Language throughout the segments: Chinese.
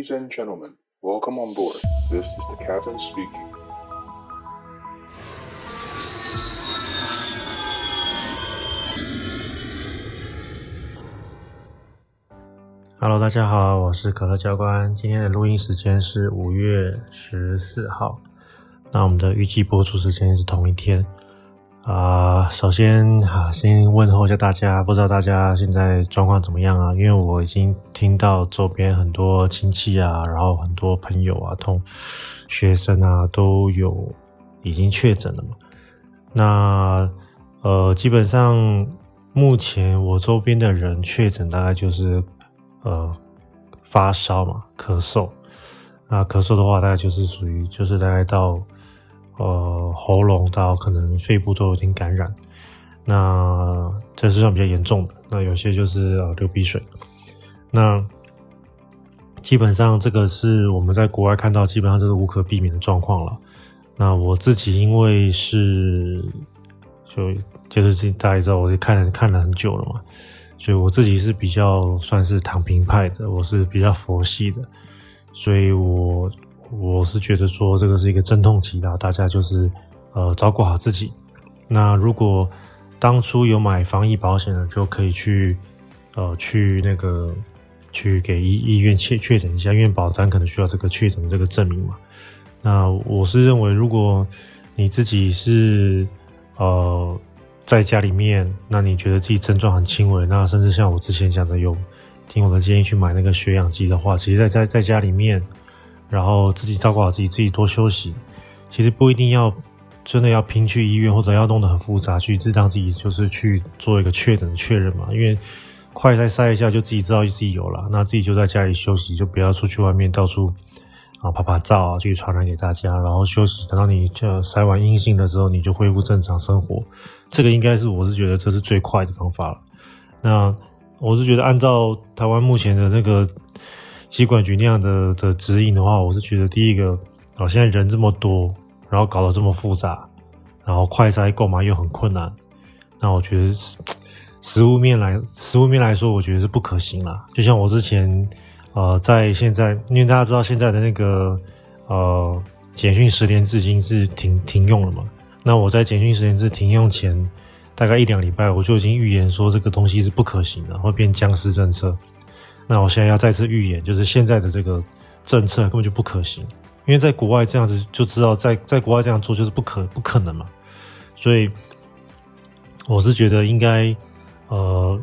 Ladies and gentlemen, welcome on board. This is the captain speaking. Hello，大家好，我是可乐教官。今天的录音时间是五月十四号，那我们的预计播出时间是同一天。啊、首先啊，先问候一下大家，不知道大家现在状况怎么样啊？因为我已经听到周边很多亲戚啊，然后很多朋友啊，同学生啊，都有已经确诊了嘛。那呃，基本上目前我周边的人确诊大概就是呃发烧嘛，咳嗽。那咳嗽的话，大概就是属于就是大概到。呃，喉咙到可能肺部都有点感染，那这是算比较严重的。那有些就是呃流鼻水，那基本上这个是我们在国外看到，基本上这是无可避免的状况了。那我自己因为是就就是大家知道，我就看看了很久了嘛，所以我自己是比较算是躺平派的，我是比较佛系的，所以我。我是觉得说这个是一个阵痛期的，大家就是呃照顾好自己。那如果当初有买防疫保险的，就可以去呃去那个去给医医院确确诊一下，因为保单可能需要这个确诊的这个证明嘛。那我是认为，如果你自己是呃在家里面，那你觉得自己症状很轻微，那甚至像我之前讲的有听我的建议去买那个血氧机的话，其实在在在家里面。然后自己照顾好自己，自己多休息。其实不一定要真的要拼去医院，或者要弄得很复杂，去让自己就是去做一个确诊的确认嘛。因为快筛筛一下就自己知道自己有了，那自己就在家里休息，就不要出去外面到处啊拍拍照啊，去传染给大家。然后休息，等到你这筛完阴性了之后，你就恢复正常生活。这个应该是我是觉得这是最快的方法了。那我是觉得按照台湾目前的那个。疾管局那样的的指引的话，我是觉得第一个，哦，现在人这么多，然后搞得这么复杂，然后快筛购买又很困难，那我觉得实物面来 实物面来说，我觉得是不可行啦。就像我之前，呃，在现在，因为大家知道现在的那个呃简讯实联制已经是停停用了嘛，那我在简讯实联制停用前大概一两礼拜，我就已经预言说这个东西是不可行的，会变僵尸政策。那我现在要再次预言，就是现在的这个政策根本就不可行，因为在国外这样子就知道在，在国外这样做就是不可不可能嘛，所以我是觉得应该，呃，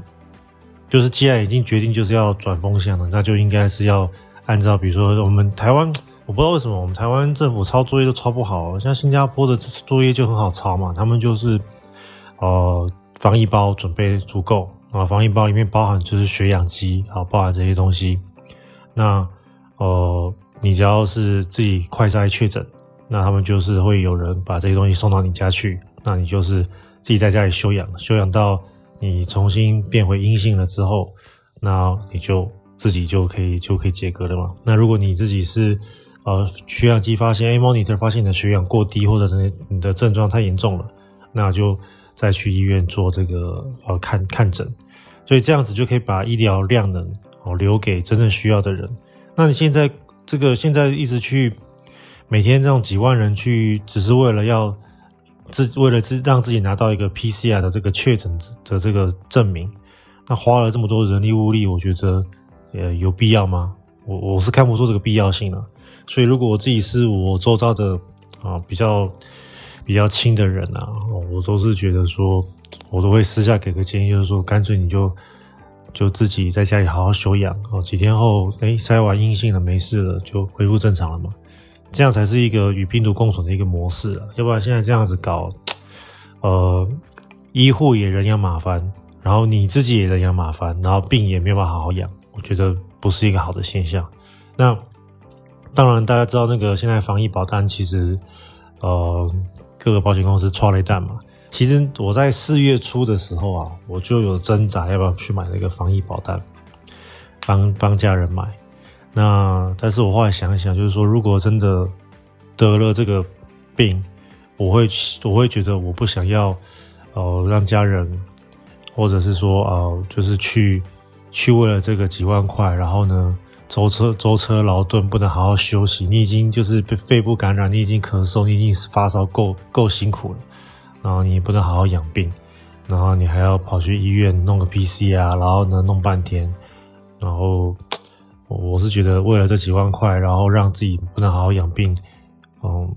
就是既然已经决定就是要转风向了，那就应该是要按照，比如说我们台湾，我不知道为什么我们台湾政府抄作业都抄不好，像新加坡的作业就很好抄嘛，他们就是呃防疫包准备足够。啊，防疫包里面包含就是血氧机，好，包含这些东西。那呃，你只要是自己快筛确诊，那他们就是会有人把这些东西送到你家去。那你就是自己在家里休养，休养到你重新变回阴性了之后，那你就自己就可以就可以解隔了嘛。那如果你自己是呃血氧机发现，哎，monitor 发现你的血氧过低，或者是你的症状太严重了，那就。再去医院做这个呃看看诊，所以这样子就可以把医疗量能哦留给真正需要的人。那你现在这个现在一直去每天这种几万人去，只是为了要自为了自让自己拿到一个 PCR 的这个确诊的这个证明，那花了这么多人力物力，我觉得呃有必要吗？我我是看不出这个必要性了。所以如果我自己是我周遭的啊比较。比较亲的人啊，我都是觉得说，我都会私下给个建议，就是说，干脆你就就自己在家里好好休养哦，几天后，哎，筛完阴性了，没事了，就恢复正常了嘛，这样才是一个与病毒共存的一个模式啊，要不然现在这样子搞，呃，医护也人仰马翻，然后你自己也人仰马翻，然后病也没有办法好好养，我觉得不是一个好的现象。那当然，大家知道那个现在防疫保单其实，呃。各个保险公司抓了一单嘛，其实我在四月初的时候啊，我就有挣扎要不要去买那个防疫保单，帮帮家人买。那但是我后来想想，就是说如果真的得了这个病，我会我会觉得我不想要，呃，让家人或者是说呃，就是去去为了这个几万块，然后呢，舟车舟车劳顿，不能好好休息，你已经就是被肺部感染，你已经咳嗽，你已经发烧够够辛苦了，然后你不能好好养病，然后你还要跑去医院弄个 P C 啊，然后呢弄半天，然后我是觉得为了这几万块，然后让自己不能好好养病，嗯，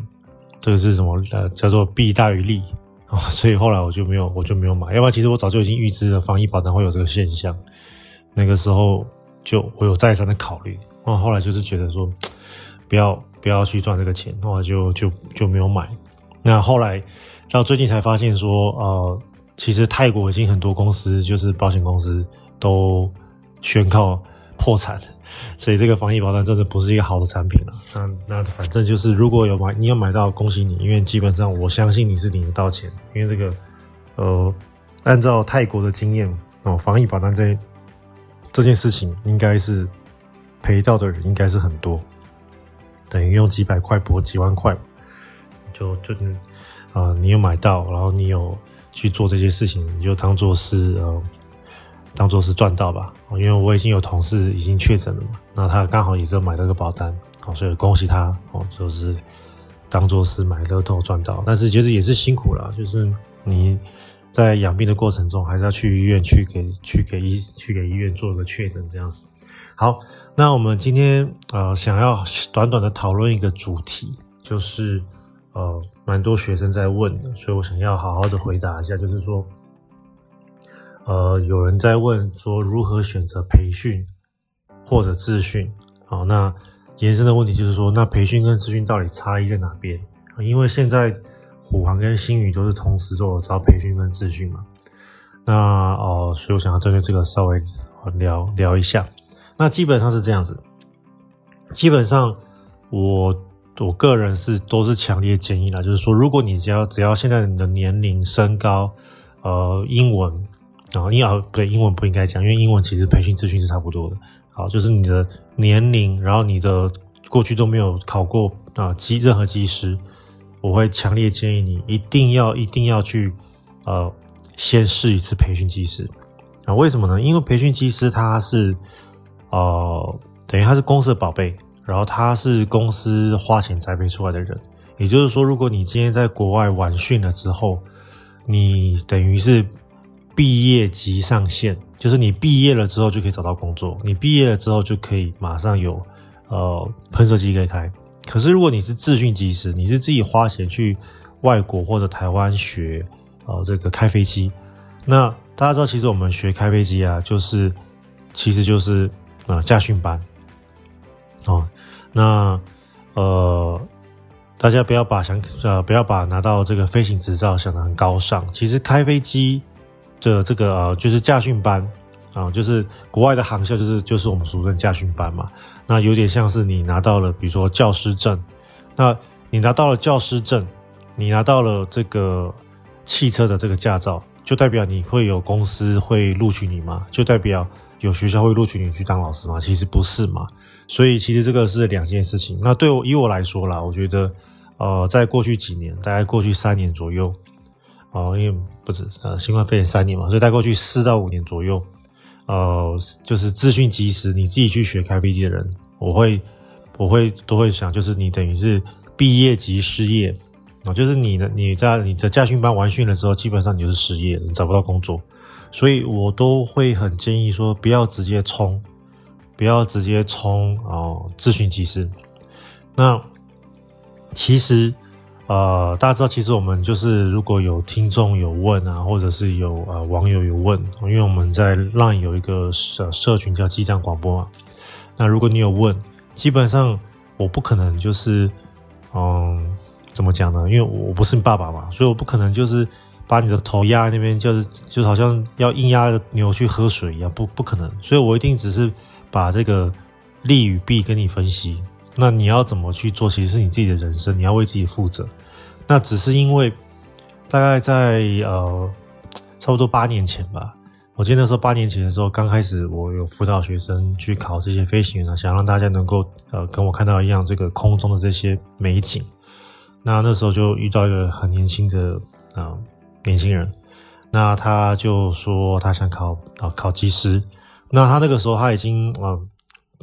这个是什么？呃，叫做弊大于利啊，所以后来我就没有我就没有买，要不然其实我早就已经预知了防疫保单会有这个现象，那个时候。就我有再三的考虑，然后来就是觉得说，不要不要去赚这个钱，后来就就就没有买。那后来到最近才发现说，呃，其实泰国已经很多公司就是保险公司都宣告破产，所以这个防疫保单真的不是一个好的产品了。那那反正就是如果有买，你有买到，恭喜你，因为基本上我相信你是领得到钱，因为这个呃，按照泰国的经验哦，防疫保单这。这件事情应该是赔到的人应该是很多，等于用几百块博几万块，就就、呃，你有买到，然后你有去做这些事情，你就当做是呃，当做是赚到吧。因为我已经有同事已经确诊了嘛，那他刚好也是买了个保单，好，所以恭喜他哦，就是当做是买乐透赚到，但是其实也是辛苦了，就是你。在养病的过程中，还是要去医院去给去给医去给医院做一个确诊，这样子。好，那我们今天呃想要短短的讨论一个主题，就是呃蛮多学生在问的，所以我想要好好的回答一下，就是说，呃有人在问说如何选择培训或者自训。好，那延伸的问题就是说，那培训跟自训到底差异在哪边？因为现在。虎航跟新宇都是同时都有招培训跟资讯嘛，那哦，所以我想要针对这个稍微聊聊一下。那基本上是这样子，基本上我我个人是都是强烈建议啦，就是说，如果你只要只要现在你的年龄、身高、呃，英文啊，英啊不对，英文不应该讲，因为英文其实培训资讯是差不多的。好，就是你的年龄，然后你的过去都没有考过啊机任何机师。我会强烈建议你一定要一定要去，呃，先试一次培训机师啊？为什么呢？因为培训机师他是，呃，等于他是公司的宝贝，然后他是公司花钱栽培出来的人。也就是说，如果你今天在国外完训了之后，你等于是毕业即上线，就是你毕业了之后就可以找到工作，你毕业了之后就可以马上有呃喷射机可以开。可是，如果你是自训机师，你是自己花钱去外国或者台湾学，呃，这个开飞机，那大家知道，其实我们学开飞机啊，就是其实就是啊驾训班，哦，那呃，大家不要把想呃不要把拿到这个飞行执照想得很高尚，其实开飞机的这个呃就是驾训班。啊，就是国外的航校，就是就是我们俗称驾训班嘛。那有点像是你拿到了，比如说教师证，那你拿到了教师证，你拿到了这个汽车的这个驾照，就代表你会有公司会录取你吗？就代表有学校会录取你去当老师吗？其实不是嘛。所以其实这个是两件事情。那对我以我来说啦，我觉得呃，在过去几年，大概过去三年左右，哦、因为不止呃新冠肺炎三年嘛，所以在过去四到五年左右。呃，就是资讯机师，你自己去学开飞机的人，我会，我会都会想，就是你等于是毕业即失业啊，就是你的你在你的驾训班完训了之后，基本上你就是失业，你找不到工作，所以我都会很建议说，不要直接冲，不要直接冲哦，自训机师。那其实。呃，大家知道，其实我们就是如果有听众有问啊，或者是有呃网友有问，因为我们在浪有一个社社群叫机长广播嘛。那如果你有问，基本上我不可能就是，嗯，怎么讲呢？因为我不是你爸爸嘛，所以我不可能就是把你的头压在那边，就是就好像要硬压着牛去喝水一样，不不可能。所以我一定只是把这个利与弊跟你分析。那你要怎么去做？其实是你自己的人生，你要为自己负责。那只是因为大概在呃差不多八年前吧，我记得那时候八年前的时候，刚开始我有辅导学生去考这些飞行员啊，想让大家能够呃跟我看到一样这个空中的这些美景。那那时候就遇到一个很年轻的啊、年轻人，那他就说他想考啊考机师。那他那个时候他已经啊。呃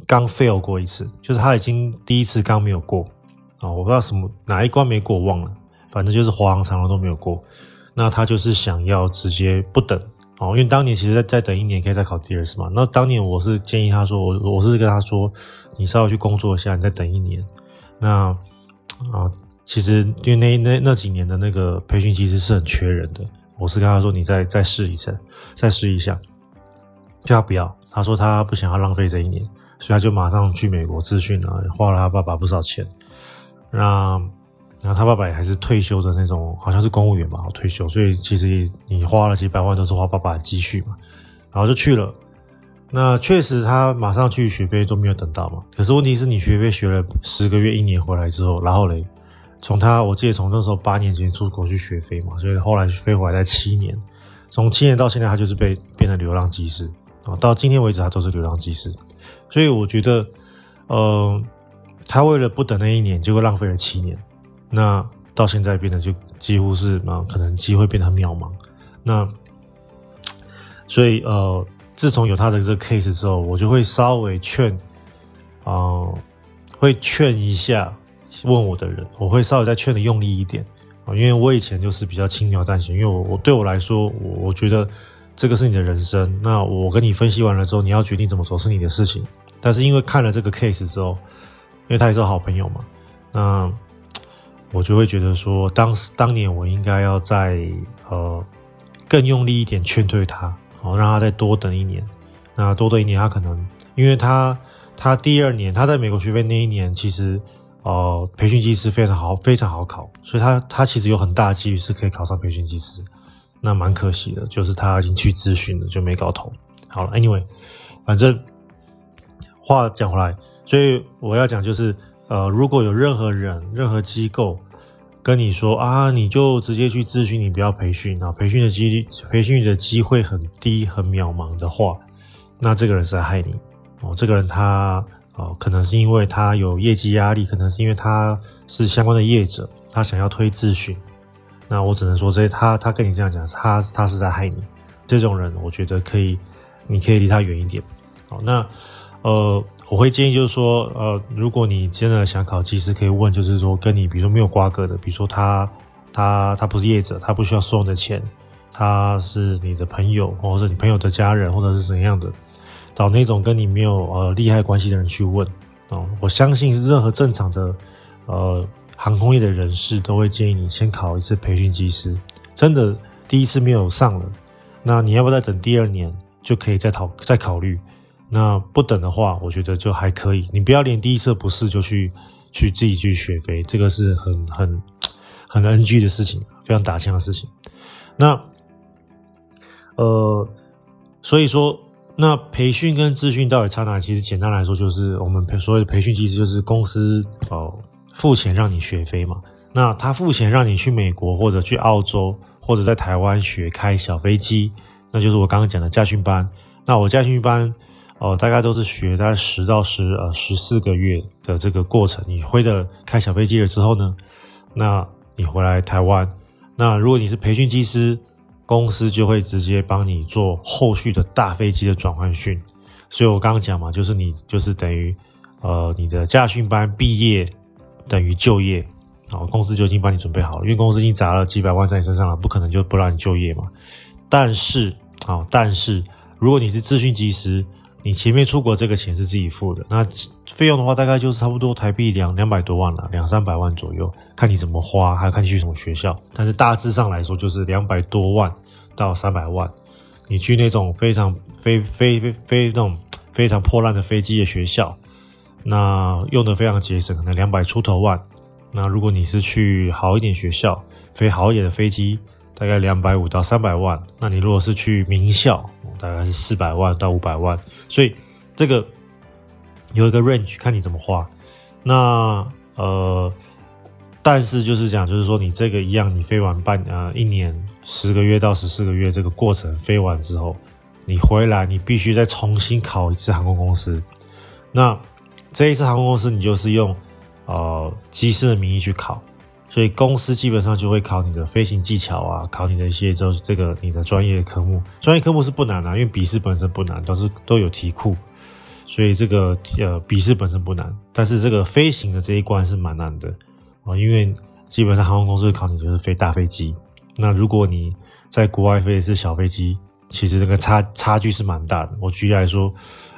刚 fail 过一次，就是他已经第一次刚没有过啊，我不知道什么哪一关没过，我忘了，反正就是华航、长荣都没有过。那他就是想要直接不等哦，因为当年其实再再等一年可以再考第二次嘛。那当年我是建议他说，我我是跟他说，你稍微去工作一下，你再等一年。那啊，其实因为那那那几年的那个培训其实是很缺人的，我是跟他说，你再再试一次，再试一下，叫他不要。他说他不想要浪费这一年，所以他就马上去美国咨询了，花了他爸爸不少钱。那然后他爸爸也还是退休的那种，好像是公务员吧，退休，所以其实你花了几百万都是花爸爸的积蓄嘛。然后就去了。那确实他马上去学飞都没有等到嘛。可是问题是你学飞学了十个月、一年回来之后，然后嘞，从他我记得从那时候八年前出国去学飞嘛，所以后来飞回来才七年，从七年到现在他就是被变成流浪机师啊。到今天为止，他都是流浪机师，所以我觉得，呃，他为了不等那一年，结果浪费了七年，那到现在变得就几乎是啊，可能机会变得很渺茫。那所以呃，自从有他的这个 case 之后，我就会稍微劝，啊、会劝一下问我的人，我会稍微再劝的用力一点啊，因为我以前就是比较轻描淡写，因为我我对我来说，我我觉得。这个是你的人生，那我跟你分析完了之后，你要决定怎么走是你的事情。但是因为看了这个 case 之后，因为他也是好朋友嘛，那我就会觉得说，当时当年我应该要再呃更用力一点劝退他，好让他再多等一年。那多等一年，他可能因为他他第二年他在美国学费那一年，其实呃培训机师非常好，非常好考，所以他他其实有很大的几率是可以考上培训机师。那蛮可惜的，就是他已经去咨询了，就没搞头。好了，Anyway，反正话讲回来，所以我要讲就是，呃，如果有任何人、任何机构跟你说啊，你就直接去咨询，你不要培训啊，培训的几率、培训的机会很低、很渺茫的话，那这个人是在害你哦。这个人他哦，可能是因为他有业绩压力，可能是因为他是相关的业者，他想要推咨询。那我只能说，这他他跟你这样讲，他他是在害你。这种人，我觉得可以，你可以离他远一点。好，那呃，我会建议就是说，呃，如果你真的想考机师，可以问，就是说跟你比如说没有瓜葛的，比如说他他他不是业者，他不需要收你的钱，他是你的朋友，或者你朋友的家人，或者是怎样的，找那种跟你没有呃利害关系的人去问。哦，我相信任何正常的呃。航空业的人士都会建议你先考一次培训机师，真的第一次没有上了，那你要不要再等第二年就可以再考再考虑？那不等的话，我觉得就还可以。你不要连第一次不试就去去自己去学飞，这个是很很很 NG 的事情，非常打枪的事情。那呃，所以说，那培训跟咨询到底差哪？其实简单来说，就是我们培所谓的培训机师，就是公司哦。付钱让你学飞嘛？那他付钱让你去美国或者去澳洲或者在台湾学开小飞机，那就是我刚刚讲的驾训班。那我驾训班哦、大概都是学大概十到十呃十四个月的这个过程。你会的开小飞机了之后呢，那你回来台湾，那如果你是培训机师，公司就会直接帮你做后续的大飞机的转换训。所以我刚刚讲嘛，就是你就是等于呃你的驾训班毕业。等于就业，啊，公司就已经帮你准备好了，因为公司已经砸了几百万在你身上了，不可能就不让你就业嘛。但是，啊，但是如果你是咨询机师，你前面出国这个钱是自己付的，那费用的话大概就是差不多台币两两百多万了，两三百万左右，看你怎么花，还要看你去什么学校。但是大致上来说，就是两百多万到三百万。你去那种非常非非非非那种非常破烂的飞机的学校。那用的非常节省，可能两百出头万。那如果你是去好一点学校，飞好一点的飞机，大概两百五到三百万。那你如果是去名校，大概是四百万到五百万。所以这个有一个 range，看你怎么花。那呃，但是就是讲，就是说你这个一样，你飞完半呃一年十个月到十四个月这个过程飞完之后，你回来你必须再重新考一次航空公司。那这一次航空公司，你就是用呃机师的名义去考，所以公司基本上就会考你的飞行技巧啊，考你的一些就是这个你的专业科目。专业科目是不难啊，因为笔试本身不难，都是都有题库。所以这个呃笔试本身不难，但是这个飞行的这一关是蛮难的啊，因为基本上航空公司考你就是飞大飞机，那如果你在国外飞的是小飞机，其实这个差差距是蛮大的。我举例来说，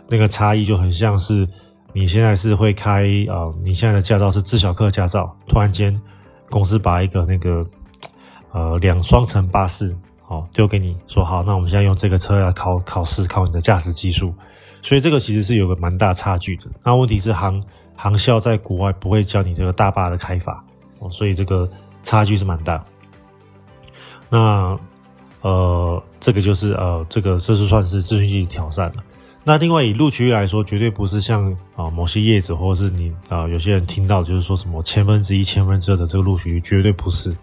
那个差异就很像是你现在是会开啊、你现在的驾照是自小客驾照，突然间公司把一个那个呃两双层巴士好丢给你说好，那我们现在用这个车来考考试，考你的驾驶技术。所以这个其实是有个蛮大差距的。那问题是航航校在国外不会教你这个大巴的开法哦，所以这个差距是蛮大。那呃，这个就是呃，这个这是算是自训机挑战了。那另外以录取率来说，绝对不是像啊、某些业者或者是你啊、有些人听到就是说什么千分之一、千分之二的这个录取率，绝对不是。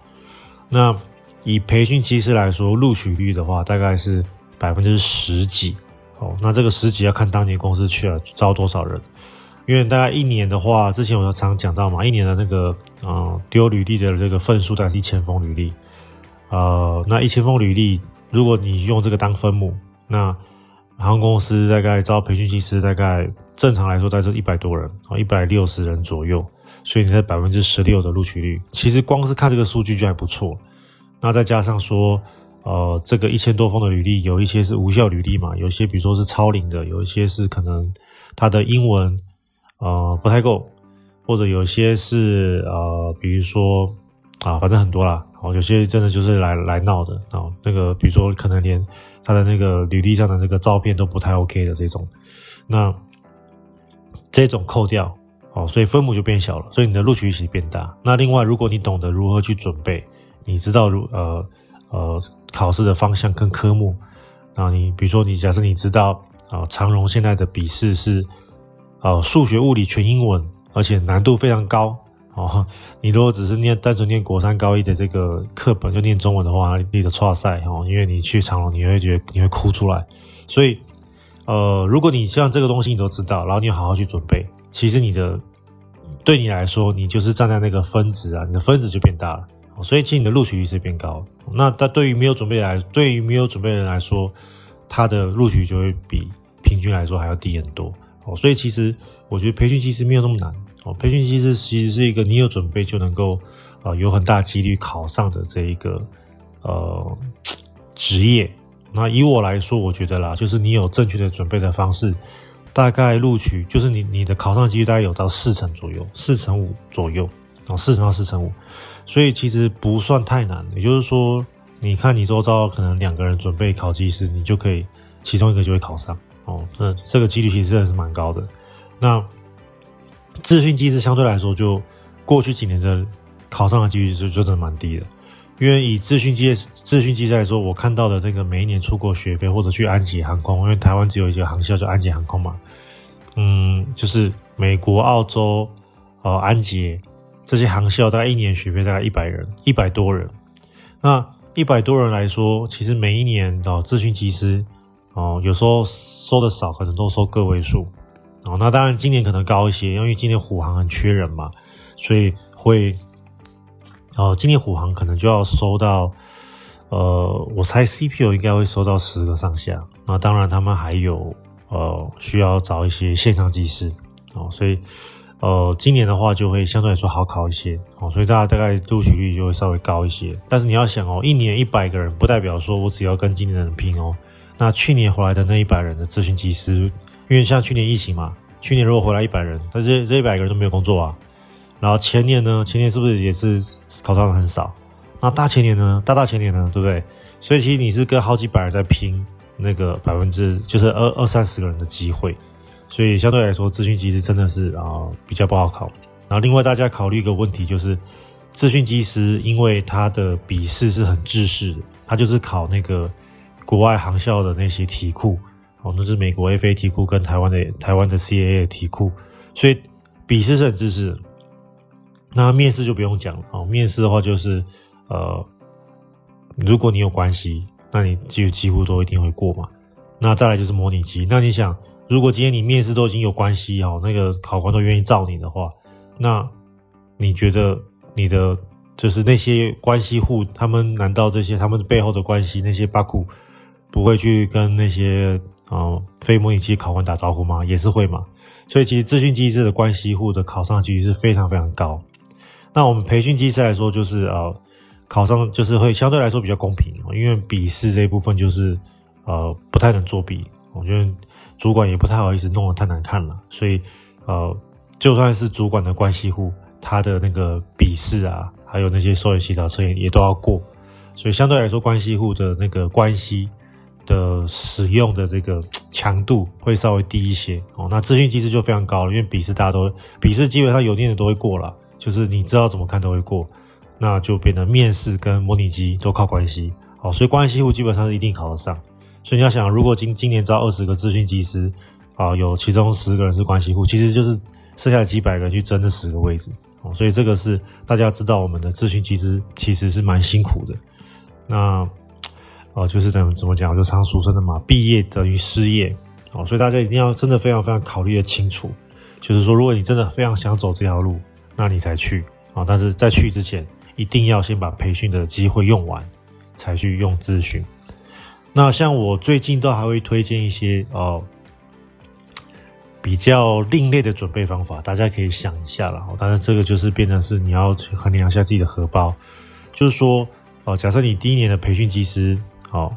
那以培训机师来说，录取率的话大概是百分之十几。哦，那这个十几要看当年公司去了招多少人，因为大概一年的话，之前我常讲到嘛，一年的那个啊丢履历的这个份数大概是一千封履历，呃，那一千封履历，如果你用这个当分母，那航空公司大概招培训机师，大概正常来说大概是一百多人啊，一百六十人左右，所以你在百分之十六的录取率，其实光是看这个数据就还不错，那再加上说。呃，这个一千多封的履历，有一些是无效履历嘛，有些比如说是超龄的，有一些是可能他的英文呃不太够，或者有些是呃，比如说啊，反正很多啦。哦，有些真的就是来来闹的，哦，那个比如说可能连他的那个履历上的那个照片都不太 OK 的这种，那这种扣掉哦，所以分母就变小了，所以你的录取率变大。那另外，如果你懂得如何去准备，你知道如呃。呃，考试的方向跟科目，啊，你比如说，你假设你知道啊，长荣现在的笔试是，呃，数学、物理全英文，而且难度非常高哦。你如果只是念单纯念国三高一的这个课本就念中文的话，你的剉赛哦，因为你去长隆你会觉得你会哭出来。所以，呃，如果你像这个东西你都知道，然后你好好去准备，其实你的对你来说，你就是站在那个分值啊，你的分值就变大了。所以其实你的录取率是变高，那但对于没有准备来，对于没有准备的人来说，他的录取就会比平均来说还要低很多。哦，所以其实我觉得培训其实没有那么难。哦，培训机制其实是一个你有准备就能够啊有很大几率考上的这一个呃职业。那以我来说，我觉得啦，就是你有正确的准备的方式，大概录取就是你你的考上几率大概有到四成左右，四成五左右，哦，四成到四成五。所以其实不算太难，也就是说，你看你周遭可能两个人准备考技师，你就可以其中一个就会考上哦。那这个几率其实真的是蛮高的。那自训机师相对来说，就过去几年的考上的几率就就真的蛮低的。因为以自训机自训机师来说，我看到的那个每一年出国学费或者去安捷航空，因为台湾只有一个航校叫安捷航空嘛，嗯，就是美国、澳洲，呃，安捷。这些航校大概一年学费大概一百人，一百多人。那一百多人来说，其实每一年的自训机师哦，有时候收的少，可能都收个位数哦。那当然今年可能高一些，因为今年虎航很缺人嘛，所以会哦，今年虎航可能就要收到呃，我猜 CPU 应该会收到十个上下。那当然他们还有呃需要找一些线上技师哦，所以。呃，今年的话就会相对来说好考一些，哦，所以大家大概录取率就会稍微高一些。但是你要想哦，一年一百个人，不代表说我只要跟今年的人拼哦。那去年回来的那一百人的咨询技师，因为像去年疫情嘛，去年如果回来一百人，但是这一百个人都没有工作啊。然后前年呢，前年是不是也是考上的很少？那大前年呢，大大前年呢，对不对？所以其实你是跟好几百人在拼那个百分之，就是二二三十个人的机会。所以相对来说，资讯机师真的是啊、比较不好考。然后另外大家考虑一个问题，就是资讯机师因为他的笔试是很制式的，他就是考那个国外航校的那些题库，哦，那是美国 FA 题库跟台湾的台湾的 CAA 题库，所以笔试是很制式的。那面试就不用讲了哦，面试的话就是呃，如果你有关系，那你就几乎都一定会过嘛。那再来就是模拟机，那你想。如果今天你面试都已经有关系哦，那个考官都愿意罩你的话，那你觉得你的就是那些关系户，他们难道这些他们背后的关系那些巴库不会去跟那些呃非模拟机考官打招呼吗？也是会嘛。所以其实资讯机师的关系户的考上几率是非常非常高。那我们培训机师来说，就是呃考上就是会相对来说比较公平，因为笔试这一部分就是呃不太能作弊，我觉得主管也不太好意思弄得太难看了，所以呃就算是主管的关系户，他的那个笔试啊，还有那些收益协调测验也都要过，所以相对来说关系户的那个关系的使用的这个强度会稍微低一些哦。那资讯机师就非常高了，因为笔试大家都笔试基本上有念的都会过了。就是你知道怎么看都会过，那就变得面试跟模拟机都靠关系，好，所以关系户基本上是一定考得上。所以你要想，如果今今年招二十个资讯机师，啊，有其中十个人是关系户，其实就是剩下几百个人去争这十个位置，哦，所以这个是大家知道我们的资讯机师其实是蛮辛苦的。那，呃，就是等于怎么讲，就常俗称的嘛，毕业等于失业，哦，所以大家一定要真的非常非常考虑的清楚，就是说，如果你真的非常想走这条路。那你才去啊！但是在去之前，一定要先把培训的机会用完，才去用咨询。那像我最近都还会推荐一些呃比较另类的准备方法，大家可以想一下了。但是这个就是变成是你要去衡量一下自己的荷包，就是说哦，假设你第一年的培训技师好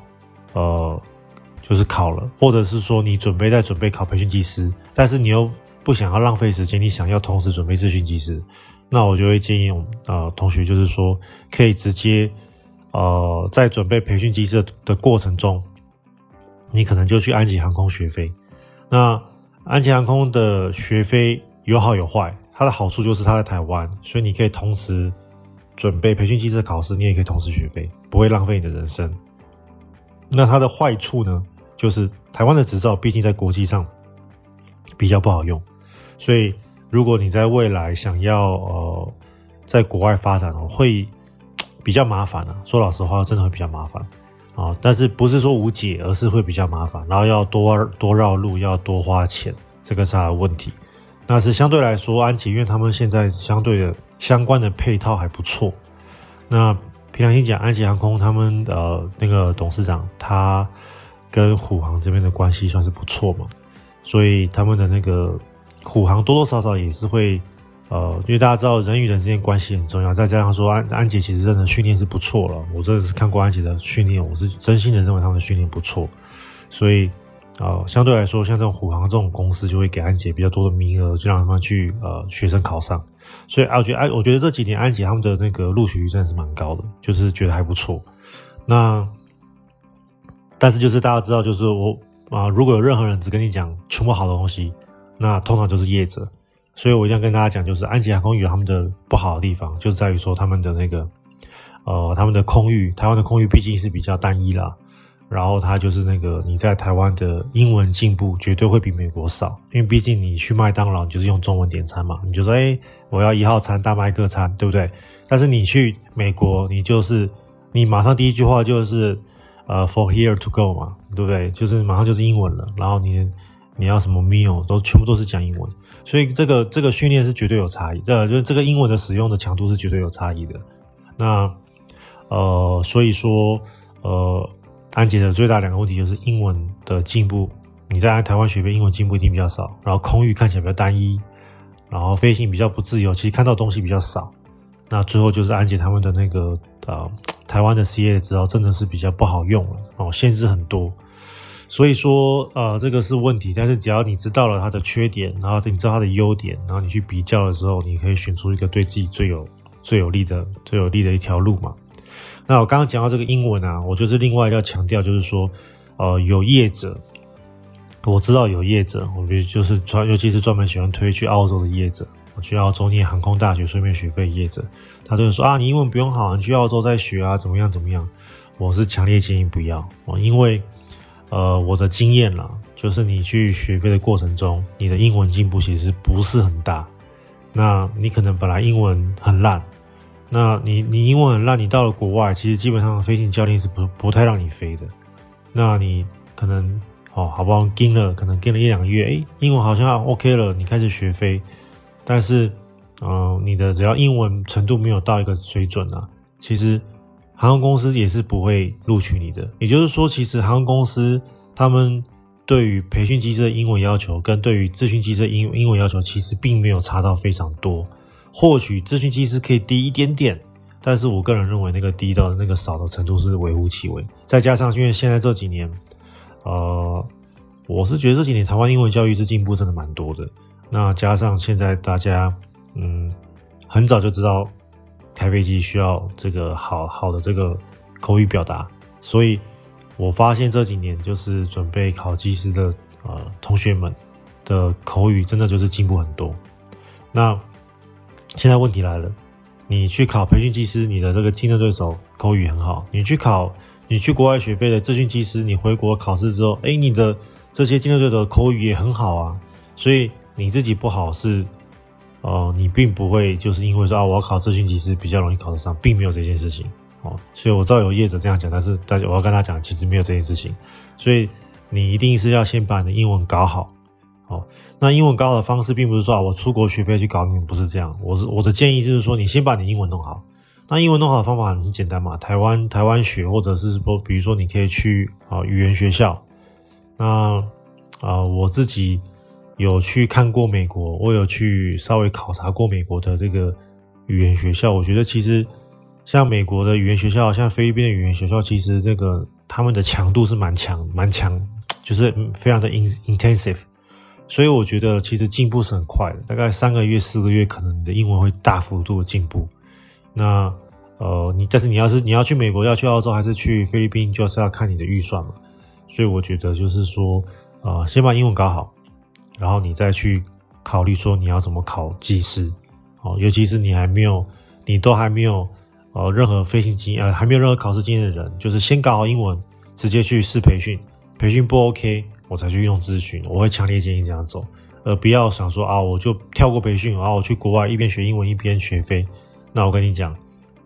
呃就是考了，或者是说你准备在准备考培训技师，但是你又不想要浪费时间，你想要同时准备咨询技师，那我就会建议我们呃同学，就是说可以直接呃在准备培训机师的过程中，你可能就去安吉航空学飞。那安吉航空的学飞有好有坏，它的好处就是它在台湾，所以你可以同时准备培训机师的考试，你也可以同时学飞，不会浪费你的人生。那它的坏处呢，就是台湾的执照毕竟在国际上比较不好用。所以，如果你在未来想要呃在国外发展哦，会比较麻烦啊。说老实话，真的会比较麻烦啊。但是不是说无解，而是会比较麻烦，然后要多多绕路，要多花钱，这个是他的问题。那是相对来说，安捷因为他们现在相对的相关的配套还不错。那平常心讲，安捷航空他们呃那个董事长，他跟虎航这边的关系算是不错嘛，所以他们的那个。虎航多多少少也是会，呃，因为大家知道人与人之间关系很重要，再加上说安安捷其实真的训练是不错了，我真的是看过安捷的训练，我是真心的认为他们的训练不错，所以，呃，相对来说，像这种虎航这种公司就会给安捷比较多的名额，就让他们去呃学生考上，所以啊，我觉得安，我觉得这几年安捷他们的那个录取率真的是蛮高的，就是觉得还不错。那，但是就是大家知道，就是我啊、如果有任何人只跟你讲全部好的东西。那通常就是业者，所以我一定要跟大家讲，就是安捷航空有他们的不好的地方，就在于说他们的那个，呃，他们的空域，台湾的空域毕竟是比较单一啦。然后它就是那个你在台湾的英文进步绝对会比美国少，因为毕竟你去麦当劳你就是用中文点餐嘛，你就说哎，我要一号餐大麦克餐，对不对？但是你去美国，你就是你马上第一句话就是呃，for here to go 嘛，对不对？就是马上就是英文了，然后你。你要什么 meal 都全部都是讲英文，所以这个这个训练是绝对有差异，这就是这个英文的使用的强度是绝对有差异的。那呃，所以说呃，安捷的最大两个问题就是英文的进步，你在台湾学飞英文进步一定比较少，然后空域看起来比较单一，然后飞行比较不自由，其实看到东西比较少。那最后就是安捷他们的那个呃，台湾的 CA 的执照真的是比较不好用了哦，限制很多。所以说，呃，这个是问题。但是只要你知道了它的缺点，然后你知道它的优点，然后你去比较的时候，你可以选出一个对自己最有、最有利的、最有利的一条路嘛。那我刚刚讲到这个英文啊，我就是另外要强调，就是说，呃，有业者，我知道有业者，我觉得就是专，尤其是专门喜欢推去澳洲的业者，我去澳洲念航空大学，顺便学飞业者，他就会说啊，你英文不用好，你去澳洲再学啊，怎么样怎么样？我是强烈建议不要，因为。呃，我的经验啦，就是你去学费的过程中，你的英文进步其实不是很大。那你可能本来英文很烂，那你你英文很烂，你到了国外，其实基本上飞行教练是不不太让你飞的。那你可能哦，好不容易跟了，可能跟了一两个月，诶，英文好像 OK 了，你开始学飞，但是，嗯、呃，你的只要英文程度没有到一个水准啊，其实。航空公司也是不会录取你的，也就是说，其实航空公司他们对于培训机师的英文要求跟对于咨询机师的英英文要求其实并没有差到非常多。或许咨询机师可以低一点点，但是我个人认为那个低到那个少的程度是微乎其微。再加上因为现在这几年，呃，我是觉得这几年台湾英文教育是进步真的蛮多的。那加上现在大家嗯很早就知道开飞机需要这个好好的这个口语表达，所以我发现这几年就是准备考机师的呃同学们的口语真的就是进步很多。那现在问题来了，你去考培训机师，你的这个竞争对手口语很好；你去考，你去国外学飞的咨询机师，你回国考试之后，哎，你的这些竞争对手口语也很好啊。所以你自己不好是，呃，你并不会就是因为说啊，我要考咨询机师比较容易考得上，并没有这件事情哦。所以我知道有业者这样讲，但是大家我要跟他讲，其实没有这件事情。所以你一定是要先把你的英文搞好。哦，那英文高的方式并不是说啊，我出国学飞去搞英文，不是这样。我是我的建议就是说，你先把你英文弄好。那英文弄好的方法很简单嘛，台湾台湾学，或者是说，比如说你可以去啊语言学校。那啊，我自己有去看过美国，我有去稍微考察过美国的这个语言学校。我觉得其实像美国的语言学校，像菲律宾的语言学校，其实这个他们的强度是蛮强蛮强，就是非常的 in intensive。所以我觉得其实进步是很快的，大概三个月、四个月，可能你的英文会大幅度的进步。那呃，你但是你要是你要去美国、要去澳洲还是去菲律宾，就是要看你的预算嘛。所以我觉得就是说，呃，先把英文搞好，然后你再去考虑说你要怎么考技师。哦，尤其是你还没有，你都还没有呃任何飞行经验，呃还没有任何考试经验的人，就是先搞好英文，直接去试培训，培训不 OK。我才去用咨询，我会强烈建议这样走，而不要想说啊，我就跳过培训，然后我去国外一边学英文一边学飞。那我跟你讲，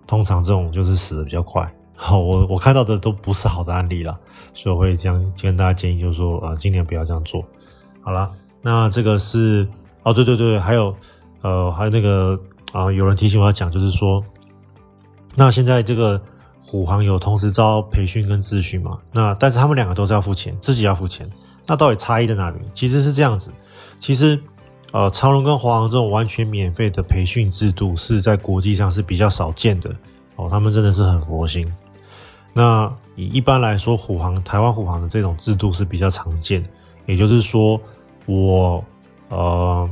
通常这种就是死的比较快。好，我我看到的都不是好的案例啦，所以我会这样跟大家建议，就是说啊，今年不要这样做。好了，那这个是哦，对对对，还有呃，还有那个啊，有人提醒我要讲，就是说，那现在这个虎航有同时招培训跟咨询嘛？那但是他们两个都是要付钱，自己要付钱。那到底差异在哪里？其实是这样子，其实，呃，长荣跟华航这种完全免费的培训制度是在国际上是比较少见的哦，他们真的是很佛心。那以一般来说，虎航台湾虎航的这种制度是比较常见，也就是说，我呃，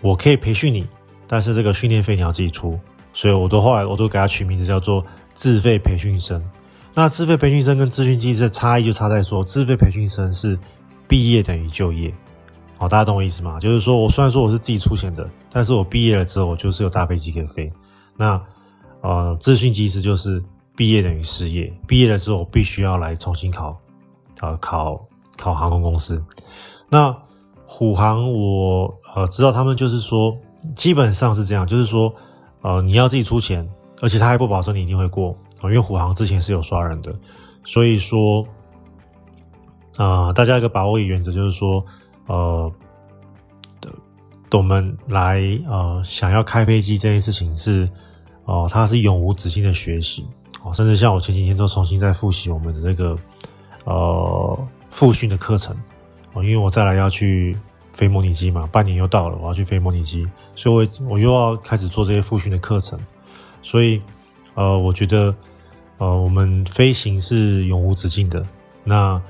我可以培训你，但是这个训练费你要自己出，所以我都后来我都给他取名字叫做自费培训生。那自费培训生跟自训机师的差异就差在说，自费培训生是。毕业等于就业，好，大家懂我意思吗？就是说我虽然说我是自己出钱的，但是我毕业了之后，我就是有大飞机可以飞。那呃，自训机师就是毕业等于失业，毕业了之后我必须要来重新考，呃，考考航空公司。那虎航我呃知道他们就是说，基本上是这样，就是说呃你要自己出钱，而且他还不保证你一定会过，因为虎航之前是有刷人的，所以说。啊、大家一个把握的原则就是说，呃，我们来呃想要开飞机这件事情是，哦、呃，它是永无止境的学习，哦，甚至像我前几天都重新在复习我们的这个呃复训的课程，哦，因为我再来要去飞模拟机嘛，半年又到了，我要去飞模拟机，所以我我又要开始做这些复训的课程，所以呃，我觉得呃我们飞行是永无止境的，那。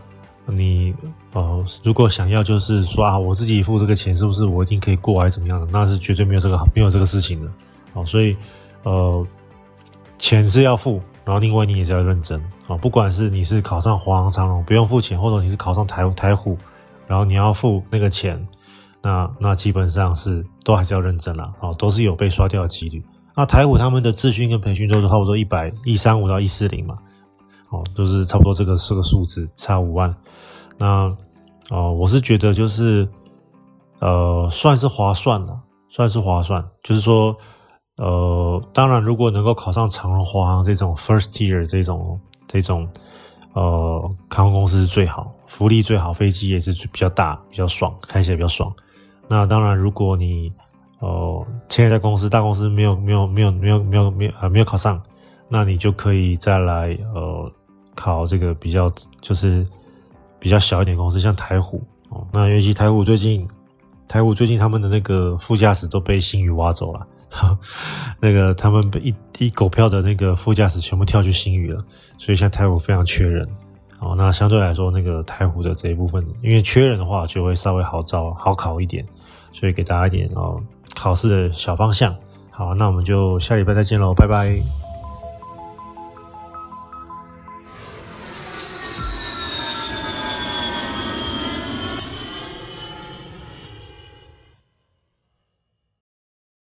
你呃，如果想要就是说啊，我自己付这个钱，是不是我一定可以过还是怎么样的？那是绝对没有这个没有这个事情的。哦，所以呃，钱是要付，然后另外你也是要认真啊。不管是你是考上华航、长荣不用付钱，或者你是考上台台虎，然后你要付那个钱，那那基本上是都还是要认真啦。哦，都是有被刷掉的几率。那台虎他们的自训跟培训都是差不多一百一三五到一四零嘛。哦，就是差不多这个这个数字，差五万。那哦、呃，我是觉得就是呃，算是划算了，算是划算。就是说，呃，当然，如果能够考上长荣、华航这种 first tier 这种这种呃航空公司是最好，福利最好，飞机也是比较大，比较爽，开起来比较爽。那当然，如果你呃现在在公司大公司没有没有没有没有没有没有啊没有考上。那你就可以再来呃考这个比较就是比较小一点公司，像台虎哦。那尤其台虎最近，台虎最近他们的那个副驾驶都被新宇挖走了，那个他们被一一狗票的那个副驾驶全部跳去新宇了，所以现在台虎非常缺人。哦，那相对来说，那个台湖的这一部分，因为缺人的话，就会稍微好招、好考一点，所以给大家一点哦考试的小方向。好，那我们就下礼拜再见喽，拜拜。